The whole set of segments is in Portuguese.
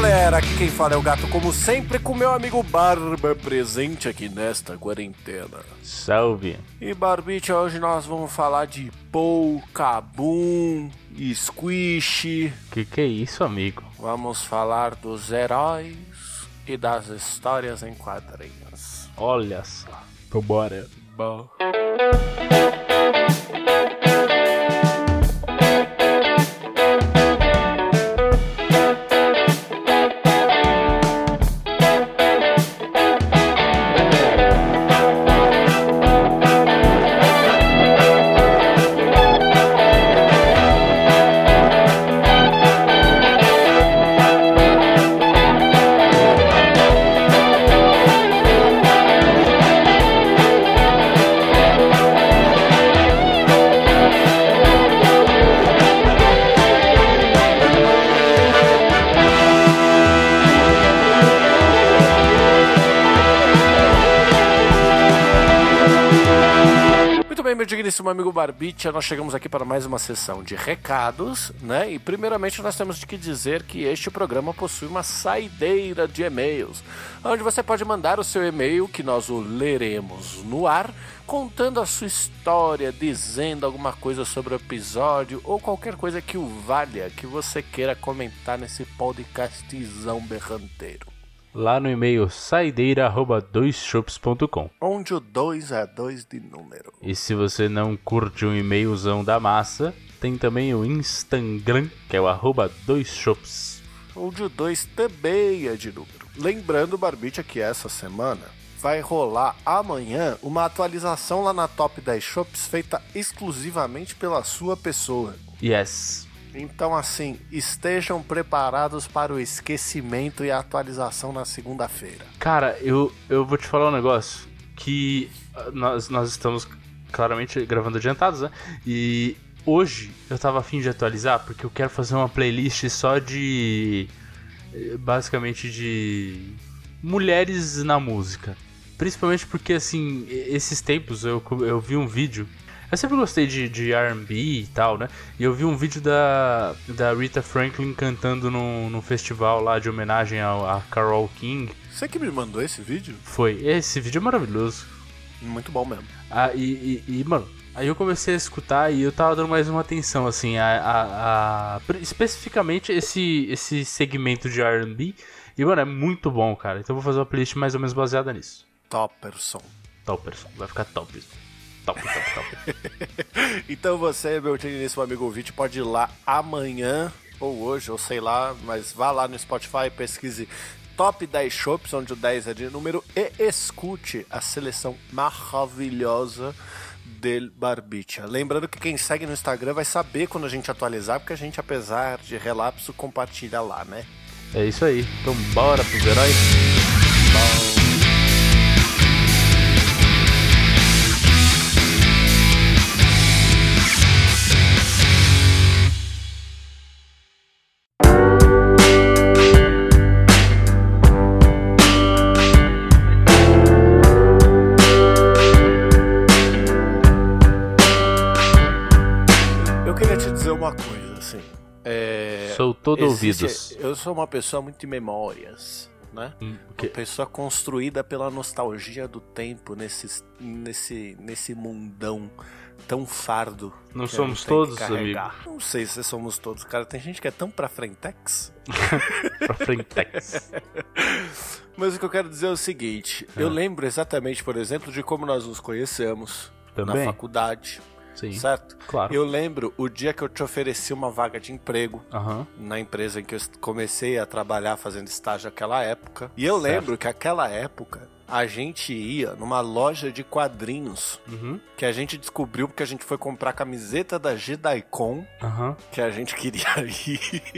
galera, aqui quem fala é o gato, como sempre, com meu amigo Barba presente aqui nesta quarentena. Salve! E Barbite, hoje nós vamos falar de Pou, Kabum, Squish. Que que é isso, amigo? Vamos falar dos heróis e das histórias em quadrinhos. Olha só. Vambora. Bom. Digníssimo amigo Barbicha, nós chegamos aqui para mais uma sessão de recados, né? E primeiramente nós temos que dizer que este programa possui uma saideira de e-mails, onde você pode mandar o seu e-mail que nós o leremos no ar, contando a sua história, dizendo alguma coisa sobre o episódio ou qualquer coisa que o valha, que você queira comentar nesse podcastzão berranteiro. Lá no e-mail saideira@doisshops.com. Onde o 2 é 2 de número. E se você não curte um e-mailzão da massa, tem também o Instagram, que é o arroba doisshops. onde o 2 também é de número. Lembrando, Barbicha, que essa semana vai rolar amanhã uma atualização lá na Top 10 Shops feita exclusivamente pela sua pessoa. Yes. Então, assim, estejam preparados para o esquecimento e a atualização na segunda-feira. Cara, eu, eu vou te falar um negócio que ah, nós, nós estamos claramente gravando adiantados, né? E hoje eu tava afim de atualizar porque eu quero fazer uma playlist só de. eh, basicamente de. mulheres na música. Principalmente porque, assim, esses tempos eu, eu vi um vídeo. Eu sempre gostei de, de RB e tal, né? E eu vi um vídeo da, da Rita Franklin cantando num, num festival lá de homenagem ao, a Carole King. Você que me mandou esse vídeo? Foi. Esse vídeo é maravilhoso. Muito bom mesmo. Ah, e, e, e, mano, aí eu comecei a escutar e eu tava dando mais uma atenção, assim, a, a, a- especificamente esse, esse segmento de R&B. E, mano, é muito bom, cara. Então eu vou fazer uma playlist mais ou menos baseada nisso. Topperson. Topperson, vai ficar top. Top, top, top. Então você, meu digníssimo amigo ouvinte, pode ir lá amanhã, ou hoje, ou sei lá, mas vá lá no Spotify, pesquise Top 10 Shops, onde o 10 é de número, e escute a seleção maravilhosa del Barbicha. Lembrando que quem segue no Instagram vai saber quando a gente atualizar, porque a gente, apesar de relapso, compartilha lá, né? é isso aí. Então bora pros heróis. Todo existe- ouvidos. Eu sou uma pessoa muito de memórias, né? Hum, Uma pessoa construída pela nostalgia do tempo nesse, nesse, nesse mundão tão fardo. Não somos todos, carregar. Não sei se somos todos, cara. Tem gente que é tão pra frentex. pra frentex. Mas o que eu quero dizer é o seguinte: Ah. eu lembro exatamente, por exemplo, de como nós nos conhecemos na Também? faculdade, Sim, certo? claro. Eu lembro o dia que eu te ofereci uma vaga de emprego. Aham. na empresa em que eu comecei a trabalhar fazendo estágio naquela época. E eu lembro que aquela época a gente ia numa loja de quadrinhos Uhum. que a gente descobriu porque a gente foi comprar camiseta da JediCon, Aham. que a gente queria ir.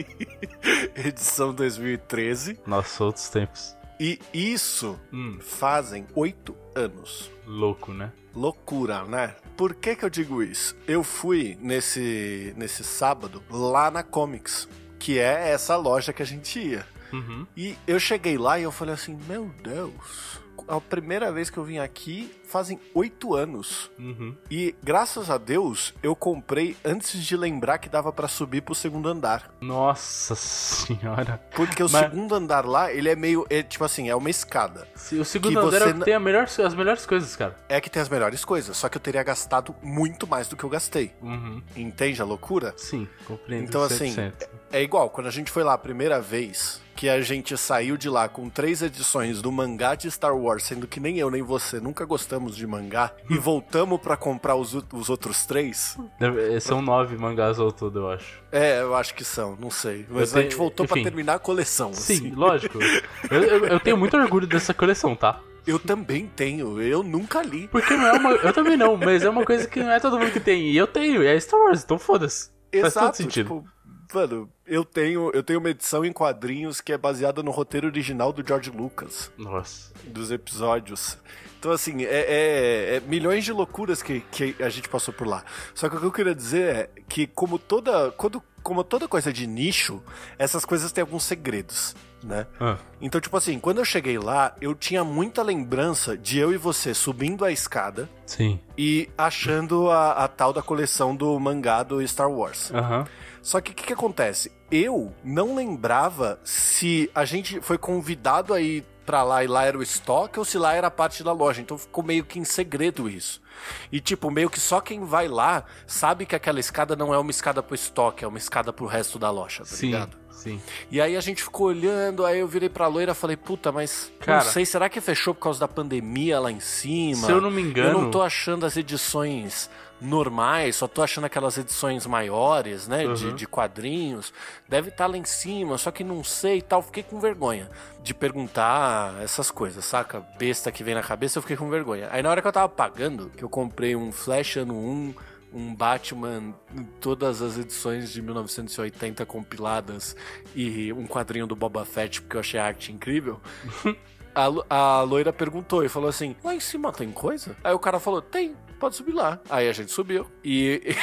Edição 2013. Nossa, outros tempos. E isso Hum, fazem oito anos. Louco, né? Loucura, né? Por que que eu digo isso? Eu fui nesse, nesse sábado lá na Comics, que é essa loja que a gente ia. Uhum. E eu cheguei lá e eu falei assim, meu Deus, a primeira vez que eu vim aqui fazem oito anos. Uhum. E graças a Deus eu comprei antes de lembrar que dava pra subir pro segundo andar. Nossa senhora. Porque o Mas- segundo andar lá, ele é meio. É, tipo assim, é uma escada. Se- O segundo andar é você o que tem a melhor, as melhores coisas, cara. É que tem as melhores coisas. Só que eu teria gastado muito mais do que eu gastei. Uhum. Entende a loucura? Sim, compreendo. Então, assim, 100%. É igual, quando a gente foi lá a primeira vez, que a gente saiu de lá com três edições do mangá de Star Wars, sendo que nem eu nem você nunca gostamos de mangá, e voltamos pra comprar os, os outros três. Deve- São nove mangás ao todo, eu acho. É, eu acho que são, não sei. Mas a gente te- voltou pra enfim. terminar a coleção. Sim, assim. lógico. Eu, eu- eu tenho muito orgulho dessa coleção, tá? Eu também tenho, eu nunca li. Porque não é uma. Eu também não, mas é uma coisa que não é todo mundo que tem. E eu tenho, e é Star Wars, então foda-se. Faz todo sentido. tipo, mano, eu tenho, eu tenho uma edição em quadrinhos que é baseada no roteiro original do George Lucas. Nossa. dos episódios. Então, assim, é, é- é milhões de loucuras que, que a gente passou por lá. Só que o que eu queria dizer é que, como toda, quando, como toda coisa de nicho, essas coisas têm alguns segredos, né? Ah, Então, tipo assim, quando eu cheguei lá, eu tinha muita lembrança de eu e você subindo a escada sim. e achando a, a tal da coleção do mangá do Star Wars. Aham. Só que o que, que acontece? Eu não lembrava se a gente foi convidado a ir pra lá e lá era o estoque ou se lá era parte da loja. Então ficou meio que em segredo isso. E tipo, meio que só quem vai lá sabe que aquela escada não é uma escada pro estoque, é uma escada pro resto da loja, tá Sim. ligado? Sim. E aí a gente ficou olhando, aí eu virei pra loira e falei, puta, mas Cara. não sei, será que fechou por causa da pandemia lá em cima? Se eu não me engano. Eu não tô achando as edições normais, só tô achando aquelas edições maiores, né? De, Uhum. de quadrinhos. Deve estar lá em cima, só que não sei e tal. Fiquei com vergonha de perguntar essas coisas, saca? Besta que vem na cabeça, eu fiquei com vergonha. Aí na hora que eu tava pagando, que eu comprei um Flash ano 1, um Batman, todas as edições de 1980 compiladas e um quadrinho do Boba Fett, porque eu achei a arte incrível. A, a loira perguntou e falou assim: Lá em cima tem coisa? Aí o cara falou: Tem, pode subir lá. Aí a gente subiu. E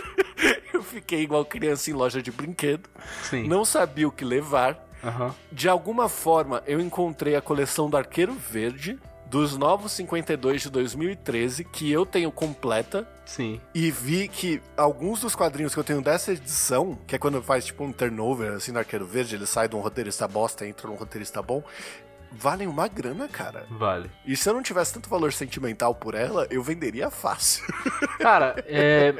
eu fiquei igual criança em loja de brinquedo. Sim. Não sabia o que levar. Aham. De alguma forma, eu encontrei a coleção do Arqueiro Verde. Dos Novos 52 de 2013, que eu tenho completa, Sim. e vi que alguns dos quadrinhos que eu tenho dessa edição, que é quando faz tipo um turnover assim no Arqueiro Verde, ele sai de um roteirista bosta e entra num roteirista bom, valem uma grana, cara. Vale. E se eu não tivesse tanto valor sentimental por ela, eu venderia fácil. Cara, é.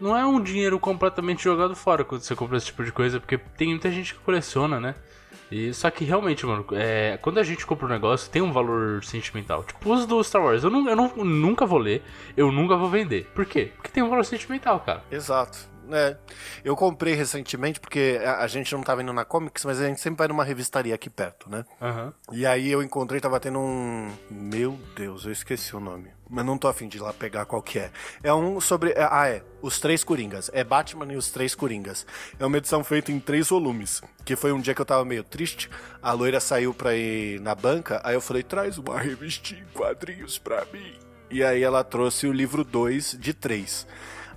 Não é um dinheiro completamente jogado fora quando você compra esse tipo de coisa, porque tem muita gente que coleciona, né? E, só que realmente, mano, é, quando a gente compra um negócio, tem um valor sentimental. Tipo, os do Star Wars, eu, não, eu não- nunca vou ler, eu nunca vou vender. Por quê? Porque tem um valor sentimental, cara. Exato. É. Eu comprei recentemente porque a, a gente não tava indo na Comics, mas a gente sempre vai numa revistaria aqui perto, né? Aham. E aí eu encontrei, tava tendo um. Meu Deus, eu esqueci o nome. Mas não tô afim de ir lá pegar qual que é. É um sobre. é- Ah, é. Os Três Coringas. É Batman e os Três Coringas. É uma edição feita em três volumes. Que foi um dia que eu tava meio triste. A loira saiu pra ir na banca. Aí eu falei: traz uma revistinha em quadrinhos pra mim. E aí ela trouxe o livro 2 de 3.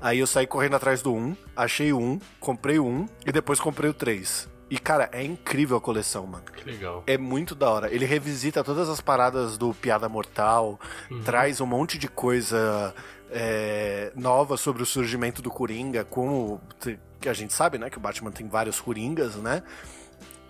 Aí eu saí correndo atrás do 1, um, achei o 1, um, comprei o 1 um, e depois comprei o 3. E cara, é incrível a coleção, mano. Que legal. É muito da hora. Ele revisita todas as paradas do Piada Mortal, traz um monte de coisa é, nova sobre o surgimento do Coringa, como que a gente sabe, né? Que o Batman tem vários Coringas, né?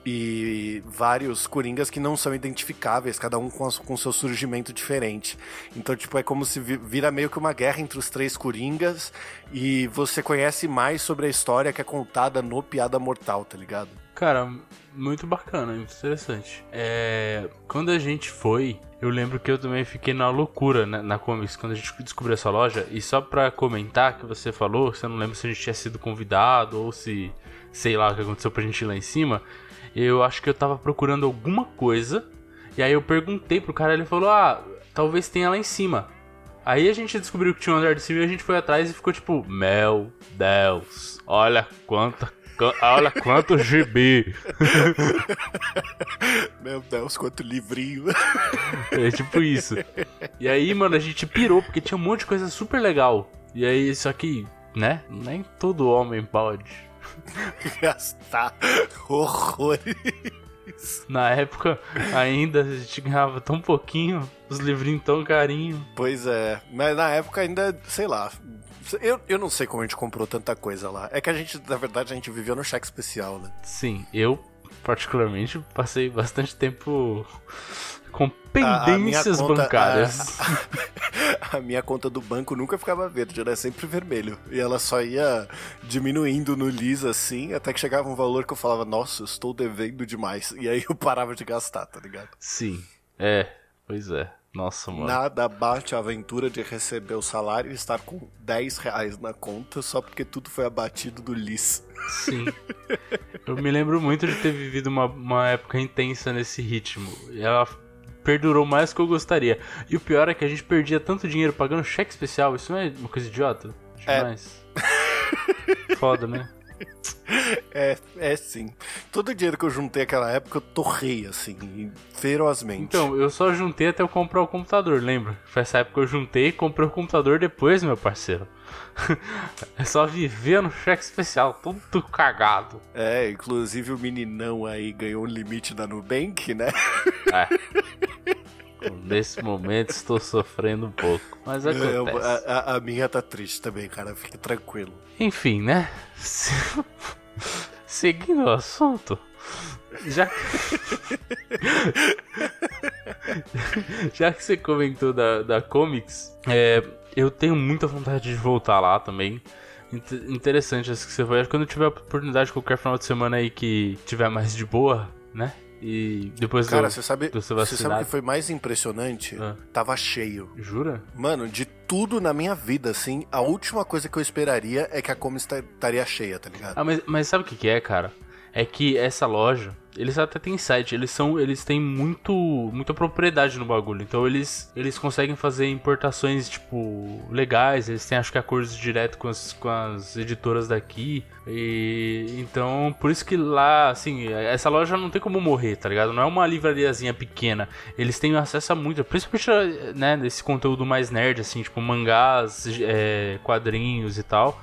E vários Coringas que não são identificáveis, cada um com, as- com seu surgimento diferente. Então, tipo, é como se vi- vira meio que uma guerra entre os três Coringas e você conhece mais sobre a história que é contada no Piada Mortal, tá ligado? Cara, muito bacana, muito interessante. É, quando a gente foi, eu lembro que eu também fiquei na loucura né, na Comics quando a gente descobriu essa loja. E só pra comentar que você falou, você não lembra se a gente tinha sido convidado ou se sei lá o que aconteceu pra gente ir lá em cima. Eu acho que eu tava procurando alguma coisa. E aí eu perguntei pro cara, ele falou: Ah, talvez tenha lá em cima. Aí a gente descobriu que tinha um andar de cima e a gente foi atrás e ficou tipo, meu Deus, olha quanta, quan- olha quanto gibi. Meu Deus, quanto livrinho. É tipo isso. E aí, mano, a gente pirou porque tinha um monte de coisa super legal. E aí, só que, né, nem todo homem pode. Gastar horrores Na época, ainda, a gente ganhava tão pouquinho, os livrinhos tão carinho. Pois é, mas na época ainda, sei lá. Eu, eu não sei como a gente comprou tanta coisa lá. É que a gente, na verdade, a gente vivia no cheque especial, né? Sim, eu, particularmente, passei bastante tempo com pendências a, a conta, bancárias. A, a, minha conta do banco nunca ficava verde, era sempre vermelho. E ela só ia diminuindo no lis assim, até que chegava um valor que eu falava, nossa, estou devendo demais. E aí eu parava de gastar, tá ligado? Sim, é, pois é. Nossa, mano. Nada bate a aventura de receber o salário e estar com 10 reais na conta só porque tudo foi abatido do lis. Sim. Eu me lembro muito de ter vivido uma, uma época intensa nesse ritmo. E ela perdurou mais do que eu gostaria. E o pior é que a gente perdia tanto dinheiro pagando cheque especial. Isso não é uma coisa idiota? Demais. É. Foda, né? É, é sim. Todo o dinheiro que eu juntei naquela época eu torrei, assim, ferozmente. Então, eu só juntei até eu comprar o computador, lembra? Foi essa época que eu juntei e comprei o computador depois, meu parceiro. é só viver no cheque especial, tudo cagado. É, inclusive o meninão aí ganhou um limite da Nubank, né? É. Nesse momento estou sofrendo um pouco, mas acontece. A, a, a minha tá triste também, cara, fique tranquilo. Enfim, né? Seguindo o assunto, já já que você comentou da, da Comics, é, eu tenho muita vontade de voltar lá também. Interessante isso que você foi. Quando eu tiver a oportunidade, qualquer final de semana aí que tiver mais de boa, né? E depois Cara, do, você sabe, você sabe o que foi mais impressionante? Ah. Tava cheio. Jura? Mano, de tudo na minha vida, assim, a última coisa que eu esperaria é que a Comics estaria cheia, tá ligado? Ah, mas, mas sabe o que, que é, cara? É que essa loja, eles até têm site, eles são, eles têm muito, muita propriedade no bagulho. Então eles, eles conseguem fazer importações tipo legais. Eles têm acho que acordos direto com as, com as editoras daqui. E então por isso que lá, assim, essa loja não tem como morrer, tá ligado? Não é uma livrariazinha pequena. Eles têm acesso a muito, principalmente né, nesse conteúdo mais nerd, assim, tipo mangás, é, quadrinhos e tal.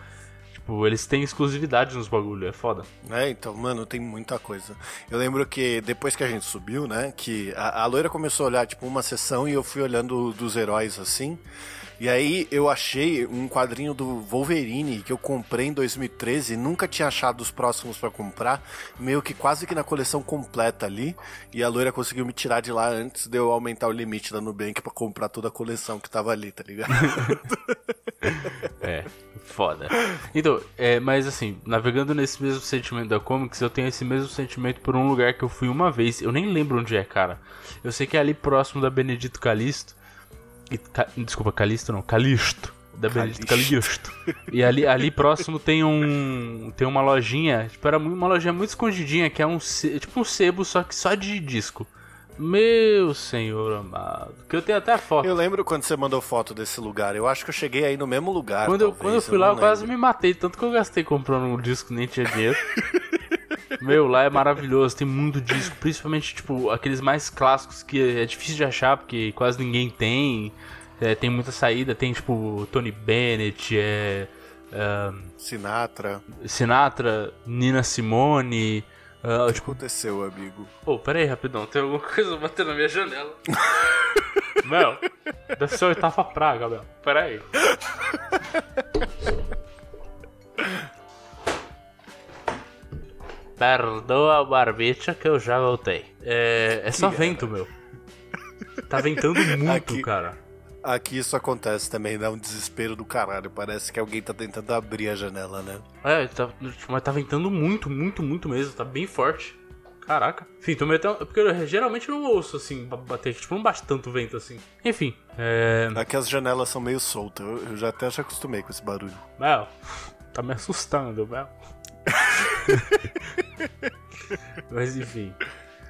Tipo, eles têm exclusividade nos bagulho, é foda. É, então, mano, tem muita coisa. Eu lembro que depois que a gente subiu, né, que a, a loira começou a olhar, tipo, uma sessão e eu fui olhando dos heróis assim. E aí eu achei um quadrinho do Wolverine que eu comprei em 2013, nunca tinha achado os próximos para comprar, meio que quase que na coleção completa ali. E a loira conseguiu me tirar de lá antes de eu aumentar o limite da Nubank para comprar toda a coleção que tava ali, tá ligado? é, foda. Então, é, mas assim, navegando nesse mesmo sentimento da Comics, eu tenho esse mesmo sentimento por um lugar que eu fui uma vez. Eu nem lembro onde é, cara. Eu sei que é ali próximo da Benedito Calisto. E, ca, desculpa, Calisto não, Calisto. Da Benedito Calisto. e ali, ali próximo tem um. Tem uma lojinha. Tipo, era uma lojinha muito escondidinha, que é um. Tipo um sebo, só que só de disco. Meu senhor amado. Que eu tenho até foto. Eu lembro quando você mandou foto desse lugar. Eu acho que eu cheguei aí no mesmo lugar. Quando, talvez, eu, quando eu fui eu lá, eu quase me matei. Tanto que eu gastei comprando um disco nem tinha dinheiro. Meu, lá é maravilhoso. Tem muito disco. Principalmente, tipo, aqueles mais clássicos que é difícil de achar porque quase ninguém tem. É, tem muita saída. Tem, tipo, Tony Bennett, é. Sinatra. Sinatra, Nina Simone. Uh, o que tipo... aconteceu, amigo? Pô, oh, pera aí, rapidão. Tem alguma coisa batendo na minha janela. Mel, deve ser a oitava praga, Mel. Pera aí. Perdoa o barbicha que eu já voltei. É, é só vento, meu. Tá ventando muito, Aqui... cara. Aqui isso acontece também, dá um desespero do caralho. Parece que alguém tá tentando abrir a janela, né? É, tá, mas tá ventando muito, muito, muito mesmo. Tá bem forte. Caraca. Enfim, tô meio Porque eu geralmente não ouço assim, bater. Tipo, não bate tanto vento assim. Enfim. É... Aqui as janelas são meio soltas. Eu, eu já até já acostumei com esse barulho. Mel, tá me assustando, Mel. mas enfim.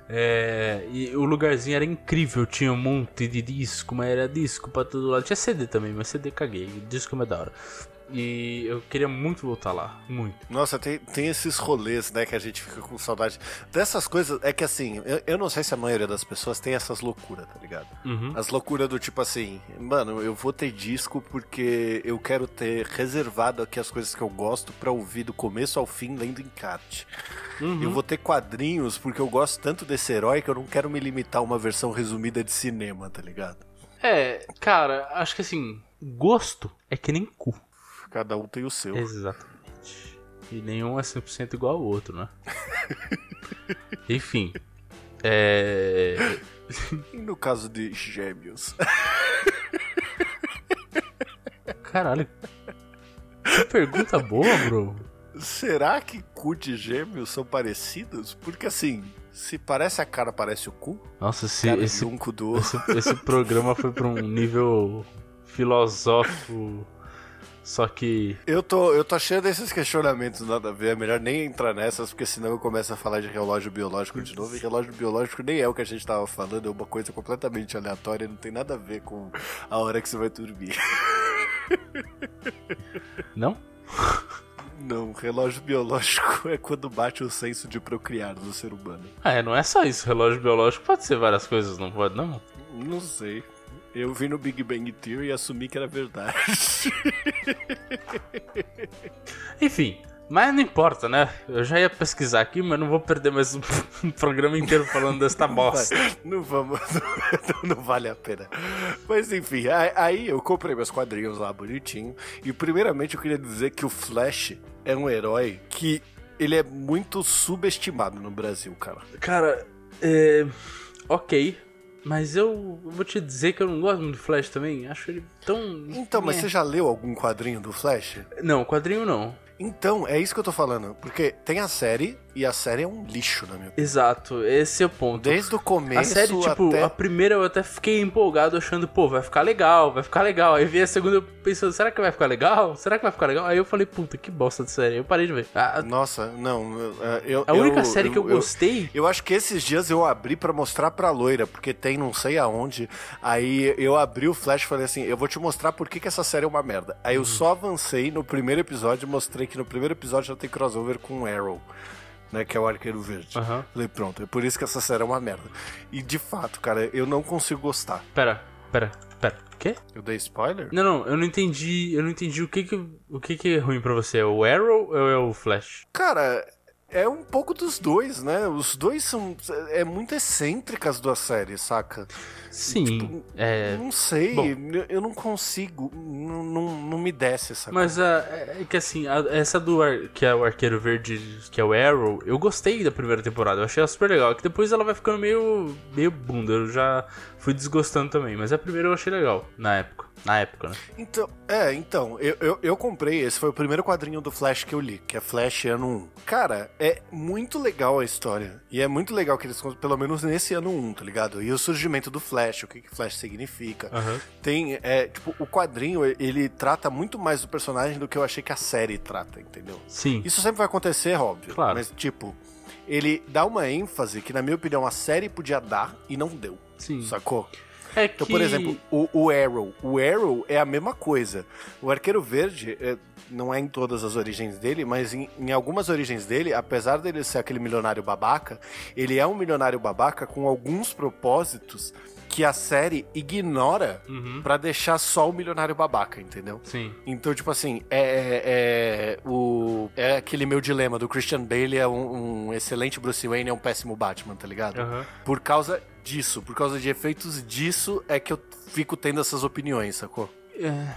É, e o lugarzinho era incrível, tinha um monte de disco, mas era disco pra todo lado. Tinha CD também, mas CD caguei. Disco é da hora. E eu queria muito voltar lá. Muito. Nossa, tem, tem esses rolês, né, que a gente fica com saudade. Dessas coisas, é que assim, eu, eu não sei se a maioria das pessoas tem essas loucuras, tá ligado? Uhum. As loucuras do tipo assim, mano, eu vou ter disco porque eu quero ter reservado aqui as coisas que eu gosto pra ouvir do começo ao fim lendo encarte. Uhum. Eu vou ter quadrinhos porque eu gosto tanto desse herói que eu não quero me limitar a uma versão resumida de cinema, tá ligado? É, cara, acho que assim, gosto é que nem cu. Cada um tem o seu. Exatamente. E nenhum é 100% igual ao outro, né? Enfim. É. E no caso de gêmeos? Caralho. Que pergunta boa, bro. Será que cu de gêmeos são parecidos? Porque assim, se parece a cara, parece o cu. Nossa, esse, esse, um do outro. esse, esse programa foi pra um nível filosófico. Só que. Eu tô, eu tô cheio desses questionamentos, nada a ver. É melhor nem entrar nessas, porque senão eu começo a falar de relógio biológico de novo. E relógio biológico nem é o que a gente tava falando, é uma coisa completamente aleatória, não tem nada a ver com a hora que você vai dormir. Não? Não, relógio biológico é quando bate o senso de procriar do ser humano. Ah, é, não é só isso. Relógio biológico pode ser várias coisas, não pode, não? Não sei. Eu vi no Big Bang Theory e assumi que era verdade. Enfim, mas não importa, né? Eu já ia pesquisar aqui, mas não vou perder mais um, programa inteiro falando desta bosta. Não vamos, não, não vale a pena. Mas enfim, aí eu comprei meus quadrinhos lá bonitinho. E primeiramente eu queria dizer que o Flash é um herói que ele é muito subestimado no Brasil, cara. Cara, é. Ok. Mas eu vou te dizer que eu não gosto muito do Flash também. Acho ele tão. Então, mas É. você já leu algum quadrinho do Flash? Não, quadrinho não. Então, é isso que eu tô falando. Porque tem a série, e a série é um lixo, na minha opinião. Exato, esse é o ponto. Desde o começo A série, tipo, até... a primeira eu até fiquei empolgado achando, pô, vai ficar legal, vai ficar legal. Aí vi a segunda eu pensando, será que vai ficar legal? Será que vai ficar legal? Aí eu falei, puta, que bosta de série. Eu parei de ver. A, Nossa, não, eu... a única eu- série que eu, gostei. Eu acho que esses dias eu abri pra mostrar pra loira, porque tem não sei aonde. Aí eu abri o flash e falei assim: eu vou te mostrar por que, que essa série é uma merda. Aí eu só avancei no primeiro episódio e mostrei que no primeiro episódio já tem crossover com Arrow. Né, que é o Arqueiro Verde. Aham. Falei, pronto, é por isso que essa série é uma merda. E de fato, cara, eu não consigo gostar. Pera, pera, pera. Quê? Eu dei spoiler? Não, não, eu não entendi. Eu não entendi o que que, o que, que é ruim pra você. É o Arrow ou é o Flash? Cara, é um pouco dos dois, né? Os dois são. É muito excêntrica as duas séries, saca? Sim. é. Não sei, bom. eu não consigo, não, não, não me desce essa Mas a, é que assim, a- essa do ar, que é o Arqueiro Verde, que é o Arrow, eu gostei da primeira temporada, eu achei ela super legal. Que depois ela vai ficando meio, meio bunda, eu já fui desgostando também. Mas a primeira eu achei legal, na época. Na época, né? Então, é, então, eu, eu, eu comprei, esse foi o primeiro quadrinho do Flash que eu li, que é Flash ano 1. Cara, é muito legal a história. E é muito legal que eles, contam, pelo menos nesse ano 1, tá ligado? E o surgimento do Flash, o que, que Flash significa. Aham. Tem, é, tipo, o quadrinho, ele trata muito mais do personagem do que eu achei que a série trata, entendeu? Sim. Isso sempre vai acontecer, óbvio. Claro. Mas, tipo, ele dá uma ênfase que, na minha opinião, a série podia dar e não deu. Sim. Sacou? É que... Então, por exemplo, o, o Arrow. O Arrow é a mesma coisa. O Arqueiro Verde, é, não é em todas as origens dele, mas em, em algumas origens dele, apesar dele ser aquele milionário babaca, ele é um milionário babaca com alguns propósitos que a série ignora Uhum. pra deixar só o milionário babaca, entendeu? Sim. Então, tipo assim, é, é, é o, é aquele meu dilema do Christian Bale é um, um excelente Bruce Wayne, é um péssimo Batman, tá ligado? Aham. Por causa disso, por causa de efeitos disso, é que eu fico tendo essas opiniões, sacou? É.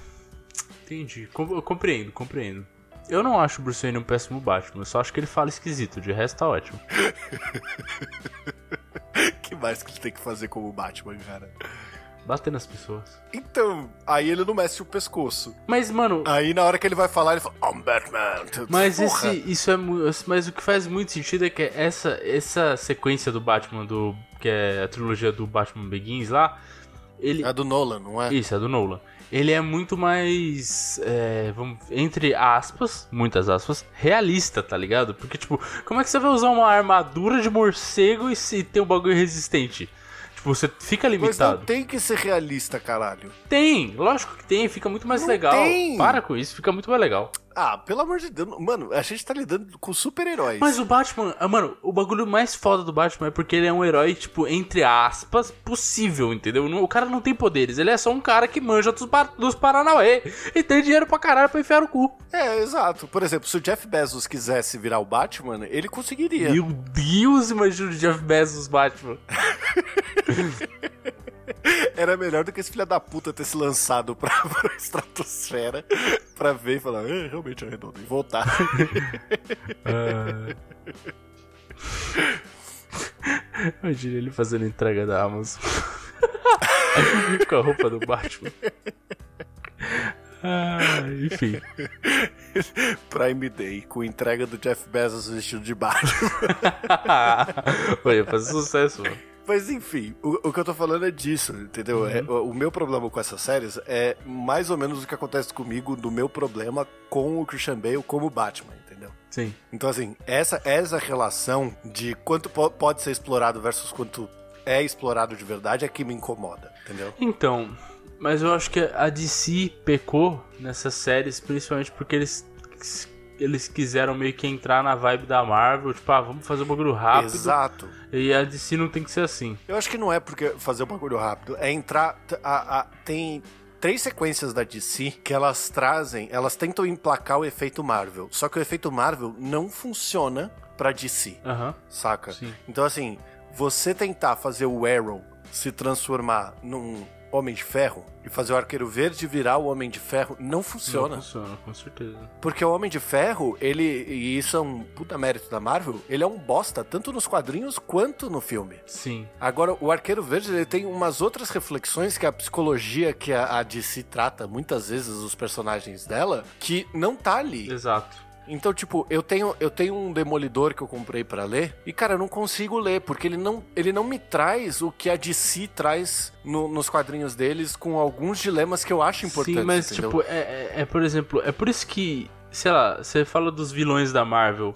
Entendi. Com- Eu compreendo, compreendo. Eu não acho o Bruce Wayne um péssimo Batman, eu só acho que ele fala esquisito, de resto tá ótimo. que mais que ele tem que fazer como Batman, cara? Bater nas pessoas. Então, aí ele não mexe o pescoço. Mas, mano, Aí na hora que ele vai falar, ele fala, I'm Batman. Mas Porra. esse, isso é mas o que faz muito sentido é que essa, essa sequência do Batman do que é a trilogia do Batman Begins lá, ele É do Nolan, não é? isso é do Nolan. Ele é muito mais, é, vamos, entre aspas, muitas aspas, realista, tá ligado? Porque tipo, como é que você vai usar uma armadura de morcego e se ter um bagulho resistente? Tipo, você fica Mas limitado. não tem que ser realista, caralho. Tem, lógico que tem, fica muito mais Não legal. tem. Para com isso, fica muito mais legal. Ah, pelo amor de Deus. Mano, a gente tá lidando com super-heróis. Mas o Batman, ah, mano, o bagulho mais foda do Batman é porque ele é um herói, tipo, entre aspas, possível, entendeu? O cara não tem poderes, ele é só um cara que manja dos, dos Paranauê e tem dinheiro pra caralho pra enfiar no cu. É, exato. Por exemplo, se o Jeff Bezos quisesse virar o Batman, ele conseguiria. Meu Deus, imagina o Jeff Bezos Batman. Era melhor do que esse filho da puta ter se lançado pra, pra estratosfera pra ver e falar, é, realmente é redondo, e voltar. Ah. Imagina ele fazendo entrega da Amazon. Com a roupa do Batman. Ah, enfim. Prime Day, com entrega do Jeff Bezos vestido de Batman. Olha, faz sucesso, mano. Mas enfim, o, o que eu tô falando é disso, entendeu? É, o, o meu problema com essas séries é mais ou menos o que acontece comigo do meu problema com o Christian Bale como Batman, entendeu? Sim. Então, assim, essa, essa relação de quanto po- pode ser explorado versus quanto é explorado de verdade é que me incomoda, entendeu? Então, mas eu acho que a DC pecou nessas séries, principalmente porque eles, eles quiseram meio que entrar na vibe da Marvel, tipo, ah, vamos fazer um bagulho rápido. Exato. E a DC não tem que ser assim. Eu acho que não é porque fazer o bagulho rápido, é entrar. a- a- tem três sequências da DC que elas trazem, elas tentam emplacar o efeito Marvel. Só que o efeito Marvel não funciona pra DC, Aham. saca? Sim. Então, assim, você tentar fazer o Arrow se transformar num Homem de Ferro e fazer o Arqueiro Verde virar o Homem de Ferro não funciona. Não funciona, com certeza. Porque o Homem de Ferro, ele, e isso é um puta mérito da Marvel, ele é um bosta, tanto nos quadrinhos quanto no filme. Sim. Agora, o Arqueiro Verde ele tem umas outras reflexões que a psicologia que a, a DC trata muitas vezes os personagens dela, que não tá ali. Exato. Então, tipo, eu tenho, eu tenho um Demolidor que eu comprei pra ler e, cara, eu não consigo ler, porque ele não, ele não me traz o que a DC traz no- nos quadrinhos deles com alguns dilemas que eu acho importantes. Sim, mas entendeu? tipo, é, é, é, por exemplo, é por isso que, sei lá, você fala dos vilões da Marvel.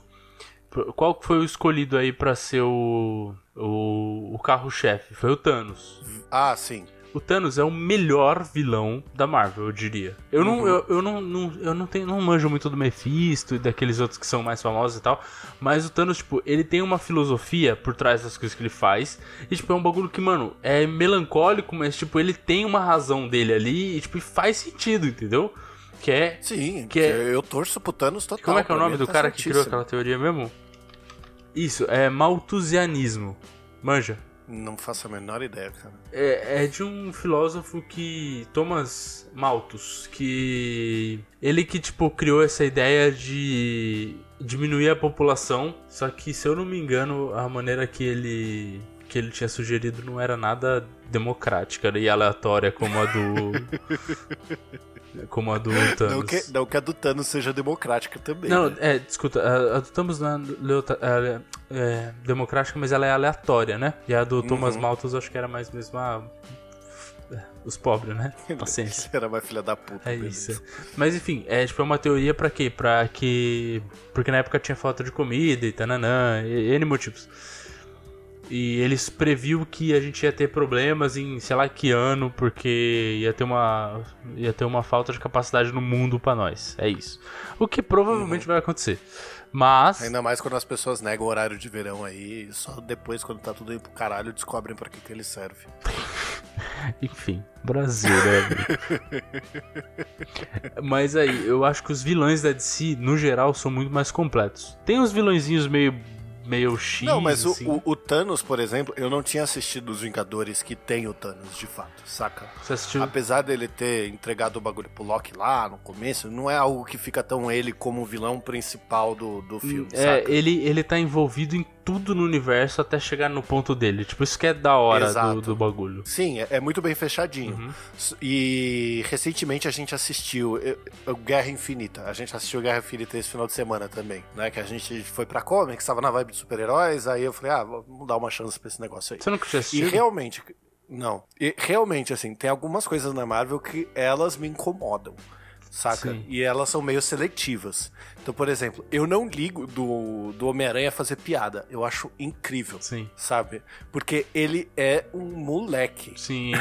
Qual foi o escolhido aí pra ser o, o, o carro-chefe? Foi o Thanos. Ah, sim. O Thanos é o melhor vilão da Marvel, eu diria. Eu não, Uhum. eu, eu não, não, eu não tenho, não manjo muito do Mephisto e daqueles outros que são mais famosos e tal. Mas o Thanos, tipo, ele tem uma filosofia por trás das coisas que ele faz. E, tipo, é um bagulho que, mano, é melancólico, mas, tipo, ele tem uma razão dele ali e, tipo, faz sentido, entendeu? Que é. Sim, Que é- eu torço pro Thanos total. Como é que é o nome do tá cara que criou certíssimo. aquela teoria mesmo? Isso, é Malthusianismo. Manja. Não faço a menor ideia, cara. É, é de um filósofo que. Thomas Malthus, que. Ele que, tipo, criou essa ideia de diminuir a população. Só que, se eu não me engano, a maneira que ele. que ele tinha sugerido não era nada democrática e aleatória como a do. como a do Thanos. Não que, não que a do Thanos seja democrática também. Não, né? é, escuta, a, a do não é, é, é democrática, mas ela é aleatória, né? E a do Thomas Uhum. Malthus acho que era mais mesmo a, é, os pobres, né? Paciência. Era mais filha da puta. É beleza. isso. Mas enfim, é tipo é uma teoria pra quê? Pra que. Porque na época tinha falta de comida e tananã, e N motivos. E eles previu que a gente ia ter problemas em sei lá que ano, porque ia ter uma ia ter uma falta de capacidade no mundo pra nós. É isso. O que provavelmente vai acontecer. Mas Ainda mais quando as pessoas negam o horário de verão aí, só depois, quando tá tudo indo pro caralho, descobrem pra que, que ele serve. Enfim, Brasil, né? Mas aí, eu acho que os vilões da DC, no geral, são muito mais completos. Tem uns vilõezinhos meio, meio X, não, mas o, assim. o, o Thanos, por exemplo, eu não tinha assistido os Vingadores que tem o Thanos, de fato, saca? Você assistiu? Apesar dele ter entregado o bagulho pro Loki lá no começo, não é algo que fica tão ele como o vilão principal do, do filme, É, saca? ele, ele tá envolvido em tudo no universo até chegar no ponto dele. Tipo, isso que é da hora do, do bagulho. Sim, é, é muito bem fechadinho. Uhum. E recentemente a gente assistiu Guerra Infinita. A gente assistiu Guerra Infinita esse final de semana também, né? Que a gente foi pra Comics, estava na vibe de super-heróis, aí eu falei, ah, vamos dar uma chance pra esse negócio aí. Você nunca tinha E assistido? realmente, não. E realmente, assim, tem algumas coisas na Marvel que elas me incomodam. Saca? Sim. E elas são meio seletivas. Então, por exemplo, eu não ligo do, do Homem-Aranha fazer piada. Eu acho incrível. Sim. Sabe? Porque ele é um moleque. Sim.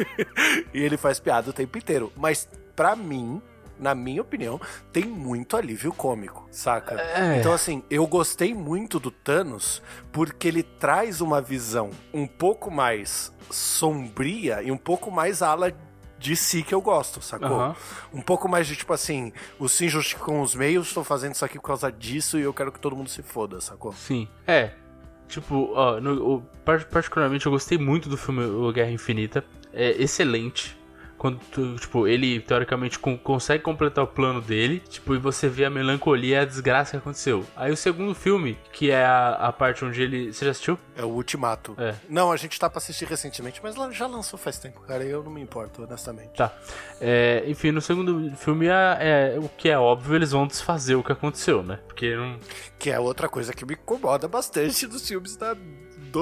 e ele faz piada o tempo inteiro. Mas, pra mim, na minha opinião, tem muito alívio cômico, saca? É. Então, assim, eu gostei muito do Thanos porque ele traz uma visão um pouco mais sombria e um pouco mais ala de si que eu gosto, sacou? Aham. Um pouco mais de tipo assim, os sim justificam os meios, estou fazendo isso aqui por causa disso e eu quero que todo mundo se foda, sacou? Sim. É. Tipo, ó, no- o- par- particularmente eu gostei muito do filme O Guerra Infinita. É excelente. Quando, tu, tipo, ele teoricamente con- consegue completar o plano dele, tipo, e você vê a melancolia e a desgraça que aconteceu. Aí o segundo filme, que é a, a parte onde ele. Você já assistiu? É o Ultimato. É. Não, a gente tá pra assistir recentemente, mas já lançou faz tempo, cara, e eu não me importo, honestamente. Tá. É, enfim, no segundo filme, é, é- o que é óbvio, eles vão desfazer o que aconteceu, né? Porque não. Que é outra coisa que me incomoda bastante dos filmes da,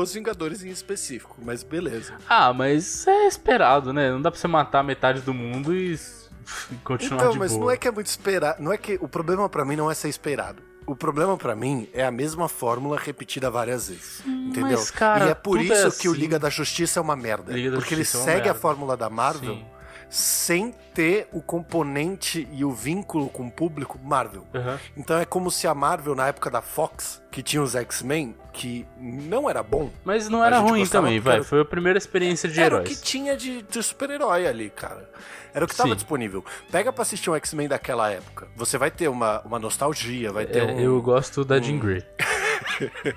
dos Vingadores em específico, mas beleza. Ah, mas é esperado, né? Não dá pra você matar metade do mundo e continuar Então, de mas boa. não é que é muito esperado, não é que o problema pra mim não é ser esperado. O problema pra mim é a mesma fórmula repetida várias vezes, entendeu? mas, cara, e é por tudo isso é que o assim. Liga da Justiça é uma merda, Liga da porque ele Justiça é uma segue a merda. fórmula da Marvel Sim. Sem ter o componente e o vínculo com o público Marvel. Aham. Então é como se a Marvel, na época da Fox, que tinha os X-Men, que não era bom, Mas não era ruim também, vai. era- Foi a primeira experiência de era o heróis. que tinha de, de super-herói ali, cara. Era o que tava Sim. disponível. Pega pra assistir um X-Men daquela época. Você vai ter uma, uma nostalgia, vai ter É, um... Eu gosto da Jean Grey.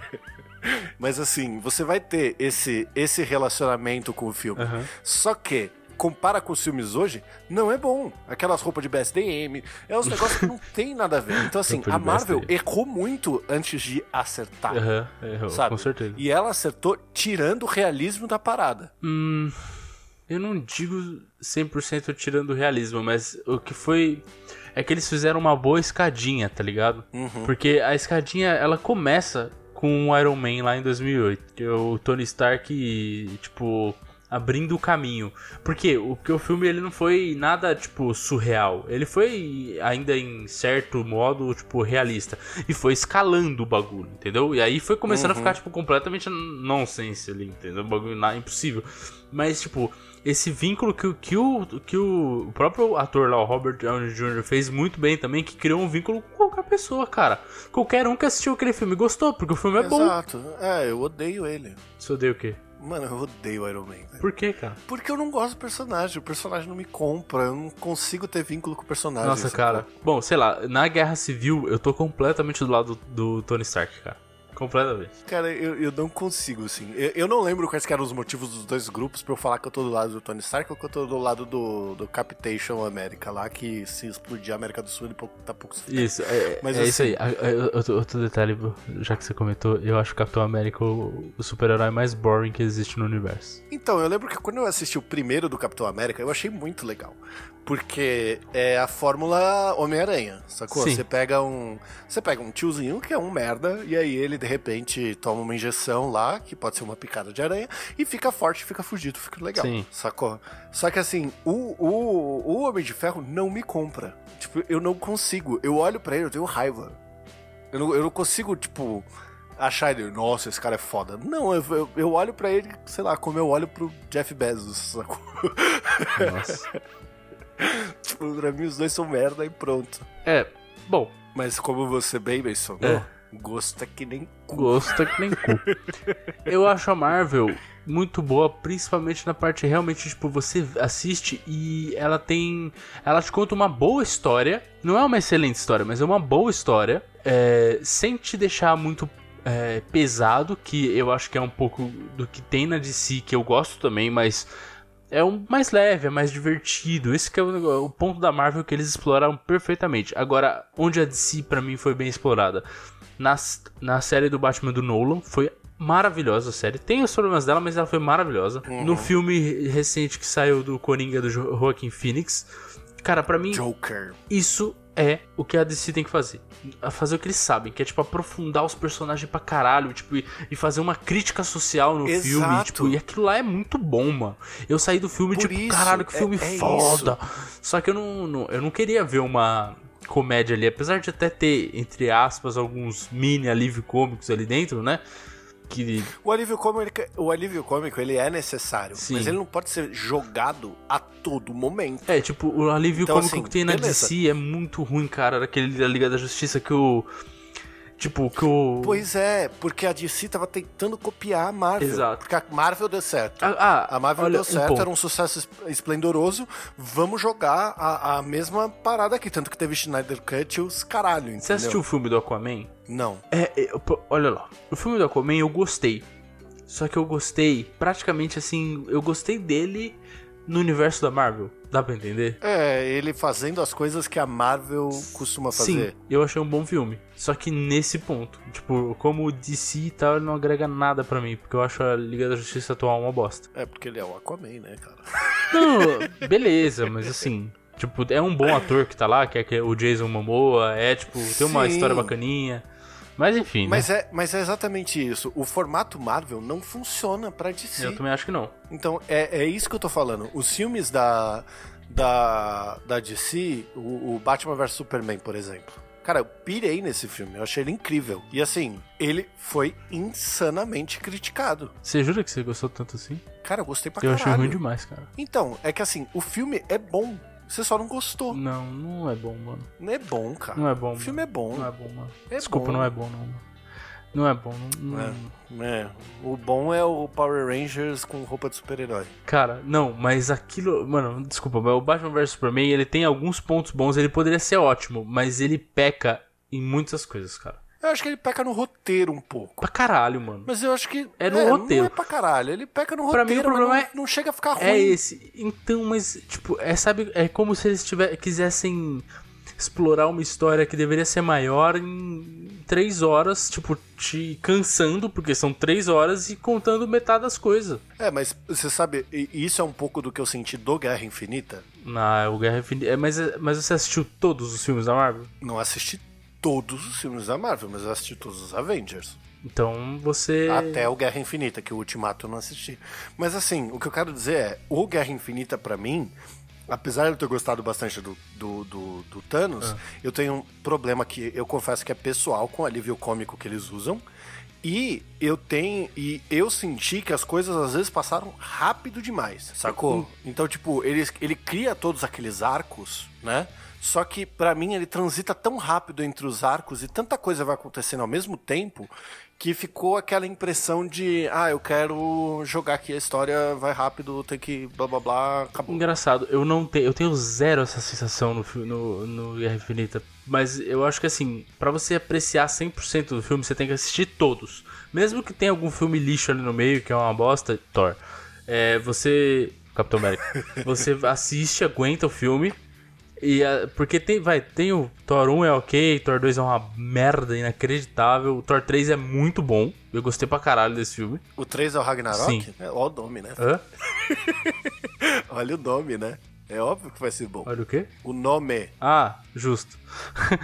Mas assim, você vai ter esse, esse relacionamento com o filme. Aham. Só que, compara com os filmes hoje, não é bom. Aquelas roupas de BSDM, é uns negócios que não tem nada a ver. Então assim, a Marvel BSDM. errou muito antes de acertar. Aham, errou, Sabe? com certeza. E ela acertou tirando o realismo da parada. Hum, eu não digo 100% tirando o realismo, mas o que foi é que eles fizeram uma boa escadinha, tá ligado? Uhum. Porque a escadinha, ela começa com o Iron Man lá em 2008, que é o Tony Stark, tipo, abrindo o caminho. Porque o que o filme ele não foi nada tipo surreal, ele foi ainda em certo modo tipo realista e foi escalando o bagulho, entendeu? E aí foi começando a ficar tipo completamente nonsense ali, entendeu? O bagulho na- impossível. Mas tipo, esse vínculo que, o- que, o, que o, próprio ator lá, o Robert Downey Jr., fez muito bem também, que criou um vínculo com qualquer pessoa, cara. Qualquer um que assistiu aquele filme gostou, porque o filme é bom. Exato. É, eu odeio ele. Você odeia o quê? Mano, eu odeio o Iron Man, velho. Por quê, cara? Porque eu não gosto do personagem. O personagem não me compra. Eu não consigo ter vínculo com o personagem. Nossa, cara. Bom, sei lá, na Guerra Civil eu tô completamente do lado do Tony Stark, cara. Completamente. Cara, eu, eu não consigo, assim. Eu, eu não lembro quais eram os motivos dos dois grupos pra eu falar que eu tô do lado do Tony Stark ou que eu tô do lado do, do Capitation América lá, que se explodir a América do Sul, ele tá pouco se fudendo. Isso, é, Mas é isso assim- aí. Ah, ah, Outro, outro detalhe, já que você comentou, eu acho o Capitão América o, o super-herói mais boring que existe no universo. Então, eu lembro que quando eu assisti o primeiro do Capitão América, eu achei muito legal. Porque é a fórmula Homem-Aranha, sacou? Sim. Você pega um. Você pega um tiozinho que é um merda, e aí ele de repente toma uma injeção lá, que pode ser uma picada de aranha, e fica forte, fica fugido, fica legal. Sim. Sacou? Só que assim, o, o, o Homem de Ferro não me compra. Tipo, eu não consigo. Eu olho pra ele, eu tenho raiva. Eu não, eu não consigo, tipo, achar ele, nossa, esse cara é foda. Não, eu, eu, eu olho pra ele, sei lá, como eu olho pro Jeff Bezos, sacou? Nossa. tipo, pra mim os dois são merda e pronto. é, bom, Mas como você bem mencionou, É. gosto é que nem cu. gosto é que nem cu. Eu acho a Marvel muito boa, principalmente na parte realmente, tipo, você assiste e ela tem. Ela te conta uma boa história. Não é uma excelente história, mas é uma boa história. é, sem te deixar muito é, pesado, que eu acho que é um pouco do que tem na DC, que eu gosto também, mas. É um mais leve, é mais divertido. Esse que é o, o ponto da Marvel que eles exploraram perfeitamente. Agora, onde a DC pra mim foi bem explorada? Na, na série do Batman do Nolan, foi maravilhosa a série. Tem os problemas dela, mas ela foi maravilhosa. No filme recente que saiu do Coringa do Jo- Joaquin Phoenix, cara, pra mim Joker. isso é o que a DC tem que fazer. A fazer o que eles sabem, que é tipo aprofundar os personagens pra caralho, tipo, e, e fazer uma crítica social no Exato. filme, tipo, e aquilo lá é muito bom, mano. Eu saí do filme, Por tipo, isso, caralho, que é- filme é foda. Só que eu não, não- eu não queria ver uma comédia ali, apesar de até ter, entre aspas, alguns mini alívio cômicos ali dentro, né? Que O alívio cômico, o alívio cômico ele é necessário, Sim. mas ele não pode ser jogado a todo momento. É, tipo, o alívio Então, cômico assim, que tem na beleza. DC é muito ruim, cara. Daquele da Liga da Justiça que o. Tipo, que o. Pois é, porque a DC tava tentando copiar a Marvel. Exato. Porque a Marvel deu certo. Ah, ah, A Marvel olha, deu um certo, ponto. era um sucesso es- esplendoroso. Vamos jogar a, a mesma parada aqui. Tanto que teve Schneider Cut e os caralho, entendeu? Você assistiu o filme do Aquaman? Não. É, é, olha lá. O filme do Aquaman eu gostei. Só que eu gostei, praticamente assim, eu gostei dele no universo da Marvel. Dá pra entender? É, ele fazendo as coisas que a Marvel costuma fazer. Sim, eu achei um bom filme. Só que nesse ponto, tipo, como o DC e tal, ele não agrega nada pra mim, porque eu acho a Liga da Justiça atual uma bosta. É, porque ele é o Aquaman, né, cara? Não, beleza, mas assim, tipo, é um bom ator que tá lá, que é que é o Jason Momoa, é tipo, tem uma Sim. história bacaninha. Mas enfim, né? Mas é, mas é exatamente isso. O formato Marvel não funciona pra DC. Eu também acho que não. Então, é, é isso que eu tô falando. Os filmes da, da, da DC, o, o Batman vs Superman, por exemplo. Cara, eu pirei nesse filme, eu achei ele incrível. E assim, ele foi insanamente criticado. Você jura que você gostou tanto assim? Cara, eu gostei pra eu caralho. achei ruim demais, cara. Então, é que assim, o filme é bom. Você só não gostou. Não, não é bom, mano. Não é bom, cara. Não é bom. O filme é bom. Não é bom, mano. É Desculpa, bom. não é bom, não, mano. Não é bom, não. não- É, é. O bom é o Power Rangers com roupa de super-herói. Cara, não, mas aquilo. Mano, desculpa, mas o Batman vs Superman ele tem alguns pontos bons, ele poderia ser ótimo, mas ele peca em muitas coisas, cara. Eu acho que ele peca no roteiro um pouco. Pra caralho, mano. Mas eu acho que. É no roteiro. Não é pra caralho. Ele peca no Pra roteiro. mim, o problema mas é- não, não chega a ficar ruim. É esse. Então, mas, tipo, é, sabe, é como se eles tiver, quisessem explorar uma história que deveria ser maior em três horas, tipo, te cansando, porque são três horas e contando metade das coisas. É, mas você sabe, e- isso é um pouco do que eu senti do Guerra Infinita. Na o Guerra Infinita. É, mas, mas você assistiu todos os filmes da Marvel? Não assisti todos os filmes da Marvel, mas eu assisti todos os Avengers. Então você. Até o Guerra Infinita, que o Ultimato eu não assisti. Mas assim, o que eu quero dizer é, o Guerra Infinita pra mim, apesar de eu ter gostado bastante do, do, do, do Thanos, eu tenho um problema que eu confesso que é pessoal com o alívio cômico que eles usam. E eu tenho. E eu senti que as coisas às vezes passaram rápido demais, sacou? Então, tipo, ele, ele cria todos aqueles arcos, né? Só que, pra mim, ele transita tão rápido entre os arcos e tanta coisa vai acontecendo ao mesmo tempo que ficou aquela impressão de, ah, eu quero jogar aqui a história, vai rápido, tem que blá blá blá, acabou. Engraçado, eu não tenho, eu tenho zero essa sensação no, no, no Guerra Infinita. Mas eu acho que assim, pra você apreciar 100% do filme, você tem que assistir todos. Mesmo que tenha algum filme lixo ali no meio, que é uma bosta, Thor. É, você. Capitão América. Você assiste, aguenta o filme. E, porque tem, vai, tem o Thor 1 é ok, Thor 2 é uma merda inacreditável, o Thor 3 é muito bom. Eu gostei pra caralho desse filme. O 3 é o Ragnarok? Sim. É, olha o nome, né? Hã? Olha o nome, né? É óbvio que vai ser bom. Olha o quê? O nome. Ah, justo.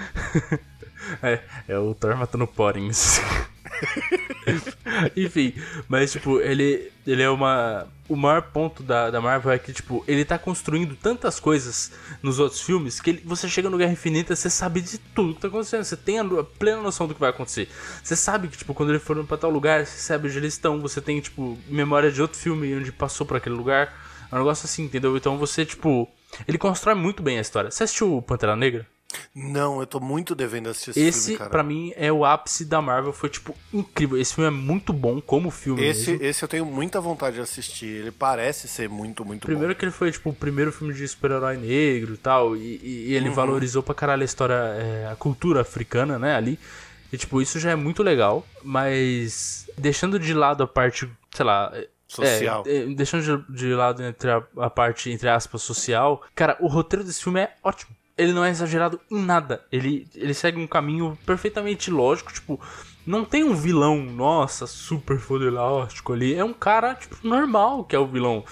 é, é o Thor matando Porings. Enfim, mas tipo, ele, ele é uma. O maior ponto da, da Marvel é que, tipo, ele tá construindo tantas coisas nos outros filmes que ele- você chega no Guerra Infinita, você sabe de tudo que tá acontecendo. Você tem a, a plena noção do que vai acontecer. Você sabe que, tipo, quando eles foram pra tal lugar, você sabe onde eles estão. Você tem, tipo, memória de outro filme onde passou por aquele lugar. É um negócio assim, entendeu? Então você, tipo. Ele constrói muito bem a história. Você assistiu Pantera Negra? Não, eu tô muito devendo assistir esse, Esse, filme, cara. pra mim, é o ápice da Marvel. Foi, tipo, incrível. Esse filme é muito bom como filme Esse, mesmo. esse eu tenho muita vontade de assistir. Ele parece ser muito, muito Primeiro que ele foi, tipo, o primeiro filme de super-herói negro e tal. E, e- e ele Uhum. valorizou pra caralho a história, é, a cultura africana, né, ali. E, tipo, isso já é muito legal. Mas, deixando de lado a parte, sei lá... é, Social. é, deixando de, de lado entre a, a parte, entre aspas, social. Cara, o roteiro desse filme é ótimo. Ele não é exagerado em nada. Ele, ele segue um caminho perfeitamente lógico, tipo... Não tem um vilão, nossa, super fodelástico ali. É um cara, tipo, normal que é o vilão.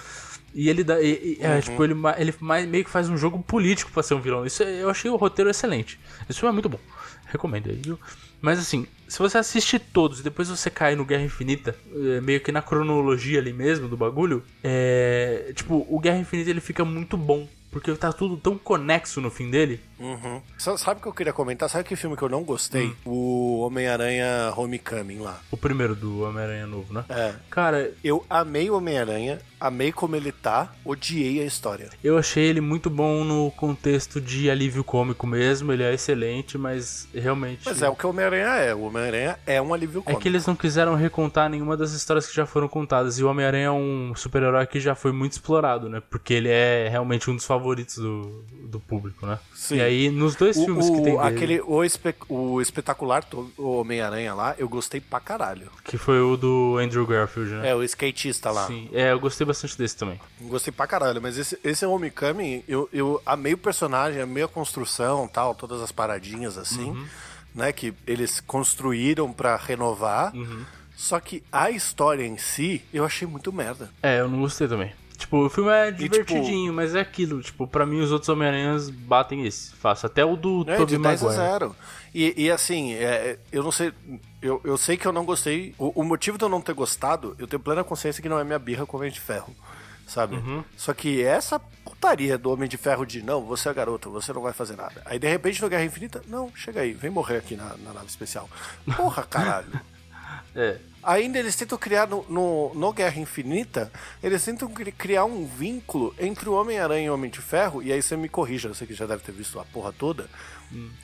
E ele dá. e- e- é, tipo, ele, ele mais, meio que faz um jogo político pra ser um vilão. Isso é- eu achei o roteiro excelente. Filme é muito bom. Recomendo aí, viu? Mas assim, se você assiste todos e depois você cai no Guerra Infinita, é, meio que na cronologia ali mesmo do bagulho, é. Tipo, o Guerra Infinita ele fica muito bom. Porque tá tudo tão conexo no fim dele. Uhum. Sa- Sabe o que eu queria comentar? Sabe que filme que eu não gostei? Hum. O Homem-Aranha Homecoming lá. O primeiro do Homem-Aranha novo, né? É. Cara, Eu amei o Homem-Aranha, amei como ele tá, odiei a história. Eu achei ele muito bom no contexto de alívio cômico mesmo, ele é excelente, mas realmente. Mas é o que o Homem-Aranha é. O Homem-Aranha é um alívio É cômico. que eles não quiseram recontar nenhuma das histórias que já foram contadas. E o Homem-Aranha é um super-herói que já foi muito explorado, né? Porque ele é realmente um dos favoritos do, do público, né? Sim. E aí, nos dois O, filmes o- que tem dele, aquele, o, espe- o espetacular o Homem-Aranha lá, eu gostei pra caralho. que foi o do Andrew Garfield, né? É, o skatista lá. Sim, é, eu gostei bastante desse também. Gostei pra caralho, mas esse, esse Homecoming, eu, eu amei o personagem, amei a construção tal, todas as paradinhas assim, Uhum. né, que eles construíram pra renovar. Uhum. Só que a história em si, eu achei muito merda. É, eu não gostei também. Tipo, o filme é divertidinho, mas é aquilo. Tipo, pra mim os outros Homem-Aranhas batem esse. Faço. Até o do É, Tobey de 10 a Maguire. 0. E, e assim, é, eu não sei. Eu, eu sei que eu não gostei. O, o motivo de eu não ter gostado, eu tenho plena consciência que não é minha birra com o Homem de Ferro. Sabe? Uhum. Só que essa putaria do Homem de Ferro de não, você é garoto, você não vai fazer nada. Aí de repente no Guerra Infinita, não, chega aí, vem morrer aqui na, na nave especial. Porra, caralho. É. Ainda eles tentam criar no, no, no Guerra Infinita, eles tentam cri- criar um vínculo entre o Homem-Aranha e o Homem de Ferro, e aí você me corrija, você que já deve ter visto a porra toda,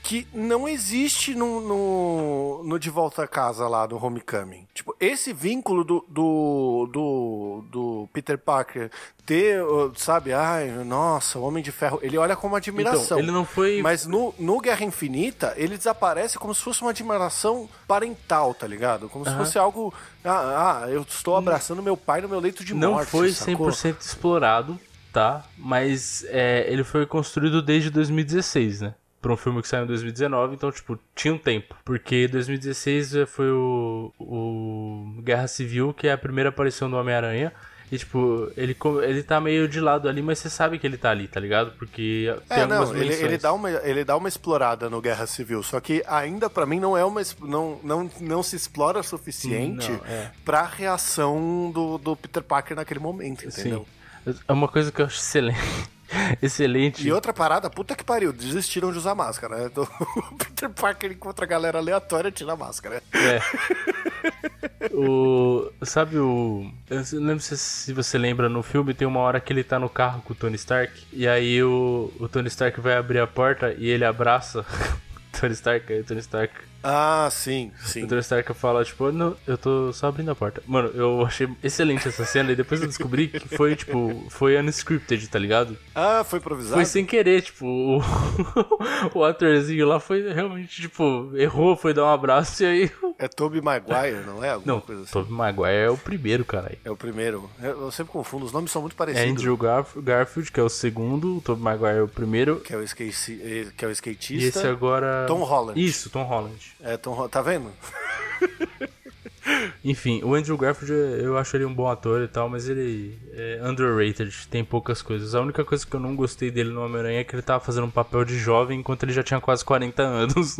que não existe no, no, no De Volta a Casa lá, do Homecoming. Tipo, esse vínculo do, do, do, do Peter Parker ter, sabe, ai, nossa, o Homem de Ferro, ele olha com uma admiração. Então, ele não foi. Mas no, no Guerra Infinita, ele desaparece como se fosse uma admiração parental, tá ligado? Como se fosse algo. Ah, ah, eu estou abraçando meu pai no meu leito de não morte. foi sacou? 100% explorado, tá? Mas é, ele foi construído desde 2016, né? Pra um filme que saiu em 2019, então, tipo, tinha um tempo. Porque 2016 já foi o, o Guerra Civil, que é a primeira aparição do Homem-Aranha. E, tipo, ele, ele tá meio de lado ali, mas você sabe que ele tá ali, tá ligado? Porque tem É, algumas não, ele, ele, dá uma, ele dá uma explorada no Guerra Civil, só que ainda pra mim não é uma não, não, não se explora o suficiente Não, é. pra reação do, do Peter Parker naquele momento, entendeu? Sim. É uma coisa que eu acho excelente. excelente. E outra parada, puta que pariu, desistiram de usar máscara, né? Então, o Peter Parker encontra a galera aleatória e tira a máscara. É. o, sabe o. Eu não lembro se, se você lembra no filme, tem uma hora que ele tá no carro com o Tony Stark. E aí o, o Tony Stark vai abrir a porta e ele abraça o Tony Stark. Aí o Tony Stark. Ah, sim, sim. O Tony Stark fala, tipo, não, eu tô só abrindo a porta. Mano, eu achei excelente essa cena e depois eu descobri que foi, tipo, foi unscripted, tá ligado? Ah, foi improvisado? Foi sem querer, tipo, o, o atorzinho lá foi realmente, tipo, errou, foi dar um abraço e aí. É Tobey Maguire, não é? Alguma Não, coisa assim. Tobey Maguire é o primeiro, caralho. É o primeiro. Eu eu sempre confundo, os nomes são muito É parecidos. Andrew Garf- Garfield, que é o segundo, o Tobey Maguire é o primeiro. Que é o, skate, que é o E esse skatista. agora. Tom Holland. Isso, Tom Holland. É, Tom Ho- Tá vendo? Enfim, o Andrew Garfield eu acho ele um bom ator e tal, mas ele é underrated, tem poucas coisas. A única coisa que eu não gostei dele no Homem-Aranha é que ele tava fazendo um papel de jovem enquanto ele já tinha quase 40 anos.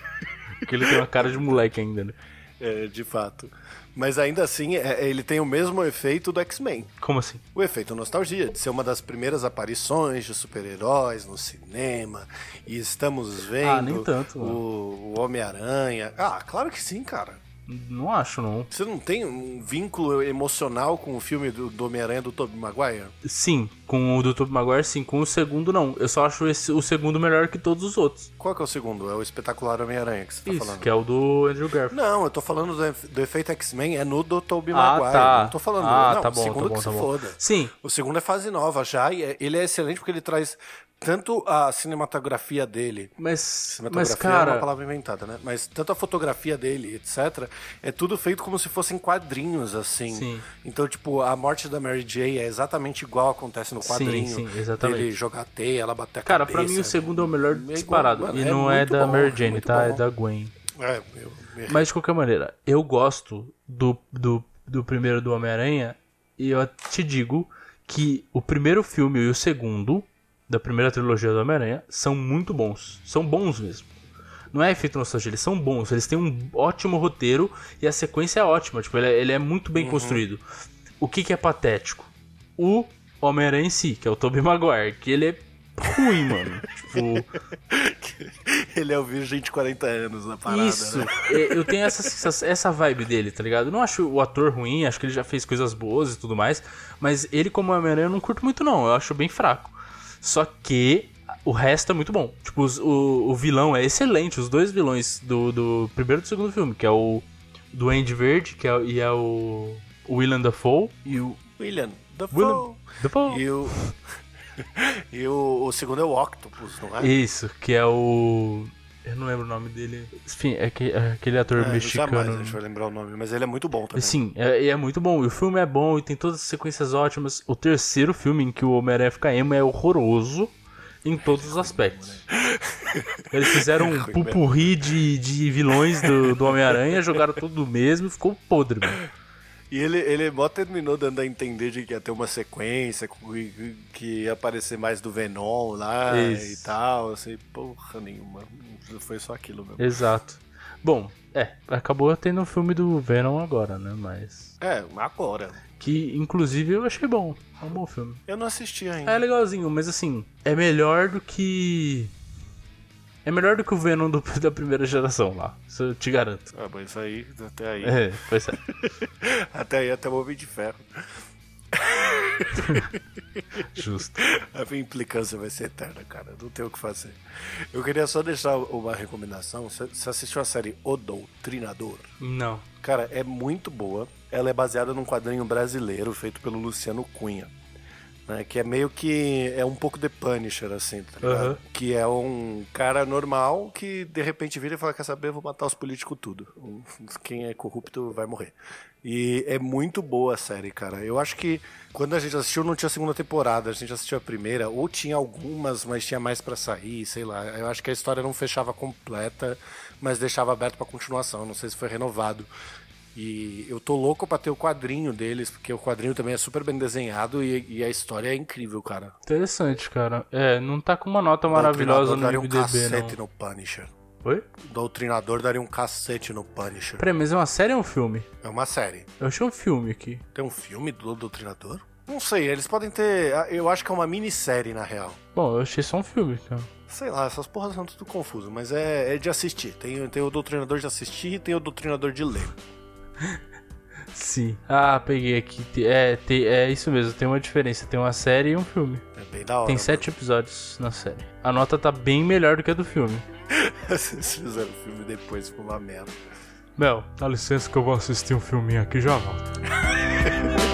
Porque ele tem uma cara de moleque ainda, né? É, de fato. Mas ainda assim, é- ele tem o mesmo efeito do X-Men. Como assim? O efeito nostalgia, de ser uma das primeiras aparições de super-heróis no cinema. E estamos vendo Ah, nem tanto, o, o Homem-Aranha. Ah, claro que sim, cara. Não acho, não. Você não tem um vínculo emocional com o filme do, do Homem-Aranha do Tobey Maguire? Sim, com o do Tobey Maguire, sim. Com o segundo, não. Eu só acho esse, o segundo melhor que todos os outros. Qual que é o segundo? É o espetacular Homem-Aranha que você tá Isso, falando. que é o do Andrew Garfield. Não, eu tô falando do, do efeito X-Men, é no do Tobey Ah, Maguire. tá. Não tô falando. Ah, não, tá o bom, segundo tá bom, que tá se bom. foda. Sim, O segundo é fase nova já, e é- ele é excelente porque ele traz tanto a cinematografia dele. mas, Cinematografia mas cara, é uma palavra inventada, né? Mas tanto a fotografia dele, etc., é tudo feito como se fossem quadrinhos, assim. Sim. Então, tipo, a morte da Mary J é exatamente igual acontece no Sim, quadrinho. sim, exatamente. Ele jogar a teia, ela bater a cara, cabeça. pra mim o segundo é o melhor igual- disparado. mano, e é não é da bom, Mary é Jane, tá? É bom. da Gwen. É, eu, eu- Mas de qualquer maneira, eu gosto do, do, do primeiro do Homem-Aranha e eu te digo que o primeiro filme e o segundo da primeira trilogia do Homem-Aranha são muito bons. São bons mesmo. Não é efeito nostalgia, eles são bons. Eles têm um ótimo roteiro e a sequência é ótima. Tipo, ele é, ele é muito bem construído. O que, que é patético? O Homem-Aranha em si, que é o Tobey Maguire, que ele é ruim, mano. tipo, Ele é o virgem de 40 anos na parada. isso. Né? É, Eu tenho essa, essa vibe dele, tá ligado? Eu não acho o ator ruim, acho que ele já fez coisas boas e tudo mais. Mas ele, como Homem-Aranha, eu não curto muito, não. Eu acho bem fraco. Só que o resto é muito bom. Tipo, os- o, o vilão é excelente. Os dois vilões do, do primeiro e do segundo filme, que é o Duende Verde que é, e é o, o Willem Dafoe e o... William Dafoe. William Dafoe. E o. e o, o segundo é o Octopus, não é? Isso, que é o... Eu não lembro o nome dele. Enfim, é, que- é aquele ator É, mexicano. Jamais a gente vai lembrar o nome, mas ele é muito bom também. Sim, é, e é muito bom. E o filme é bom e tem todas as sequências ótimas. O terceiro filme em que o Homem-Aranha fica emo é horroroso em todos os aspectos. Eles fizeram um pupurri de, de vilões do, do Homem-Aranha, jogaram tudo do mesmo e ficou podre, mano. E ele, ele mó terminou dando a entender de que ia ter uma sequência, que, ia aparecer mais do Venom lá Isso. e tal. Assim, porra nenhuma. Foi só aquilo mesmo. Exato. Bom, é, acabou tendo o filme do Venom agora, né? Mas. É, agora. Que inclusive eu achei bom. É um bom filme. Eu não assisti ainda. É legalzinho, mas assim, é melhor do que. É melhor do que o Venom do- da primeira geração lá. Isso eu te garanto. Ah, mas isso aí, até aí. É, pois é. Até aí, até o Homem de Ferro. Justo. A minha implicância vai ser eterna, cara. Não tem o que fazer. Eu queria só deixar uma recomendação. Você você assistiu a série O Doutrinador? Não. Cara, é muito boa. Ela é baseada num quadrinho brasileiro feito pelo Luciano Cunha. Né, que é meio que. É um pouco The Punisher, assim, tá ligado? Aham. Que é um cara normal que de repente vira e fala: Quer saber? Vou matar os políticos tudo. Quem é corrupto vai morrer. E é muito boa a série, cara. Eu acho que quando a gente assistiu não tinha segunda temporada, a gente assistiu a primeira, ou tinha algumas, mas tinha mais pra sair, sei lá. Eu acho que a história não fechava completa, mas deixava aberto pra continuação. Não sei se foi renovado. E eu tô louco pra ter o quadrinho deles, porque o quadrinho também é super bem desenhado e, e a história é incrível, cara. Interessante, cara. É, não tá com uma nota maravilhosa Doutrinador no daria um IMDB, cacete não. no Punisher. Oi? O Doutrinador daria um cacete no Punisher. Peraí, mas é uma série ou um filme? É uma série. Eu achei um filme aqui. Tem um filme do Doutrinador? Não sei, eles podem ter. Eu acho que é uma minissérie, na real. Bom, eu achei só um filme, cara. Sei lá, essas porras são tudo confuso, mas é, é de assistir. Tem, tem o Doutrinador de assistir e tem o Doutrinador de ler. Sim. Ah, peguei aqui. Te- É, te- é isso mesmo, tem uma diferença. Tem uma série e um filme. É bem da hora. Tem sete episódios na série. A nota tá bem melhor do que a do filme. Vocês fizeram o filme depois, ficou uma merda. Mel, dá licença que eu vou assistir um filminho aqui e já volto.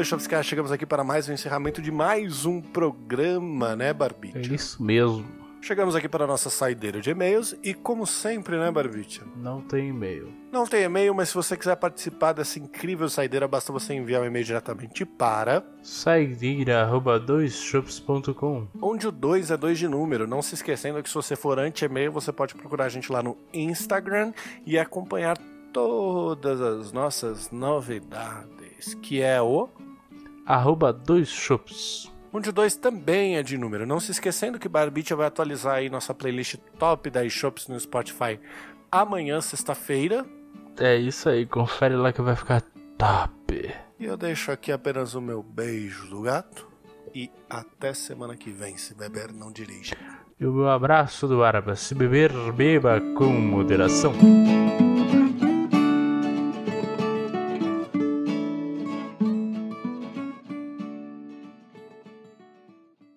2 Chopscar, chegamos aqui para mais um encerramento de mais um programa, né, Barbite? É isso mesmo. Chegamos aqui para a nossa saideira de e-mails e, como sempre, né, Barbite? Não tem e-mail. Não tem e-mail, mas se você quiser participar dessa incrível saideira, basta você enviar um e-mail diretamente para saideira@doisshops.com, onde o 2 é dois de número. Não se esquecendo que se você for anti-e-mail, você pode procurar a gente lá no Instagram e acompanhar todas as nossas novidades, que é o Arroba doisshops. onde o 2 também é de número. Não se esquecendo que Barbicha vai atualizar aí nossa playlist top das shops no Spotify amanhã, sexta-feira. É isso aí, confere lá que vai ficar top. E eu deixo aqui apenas o meu beijo do gato. E até semana que vem. Se beber, não dirija. E o meu abraço do Araba. Se beber, beba com moderação.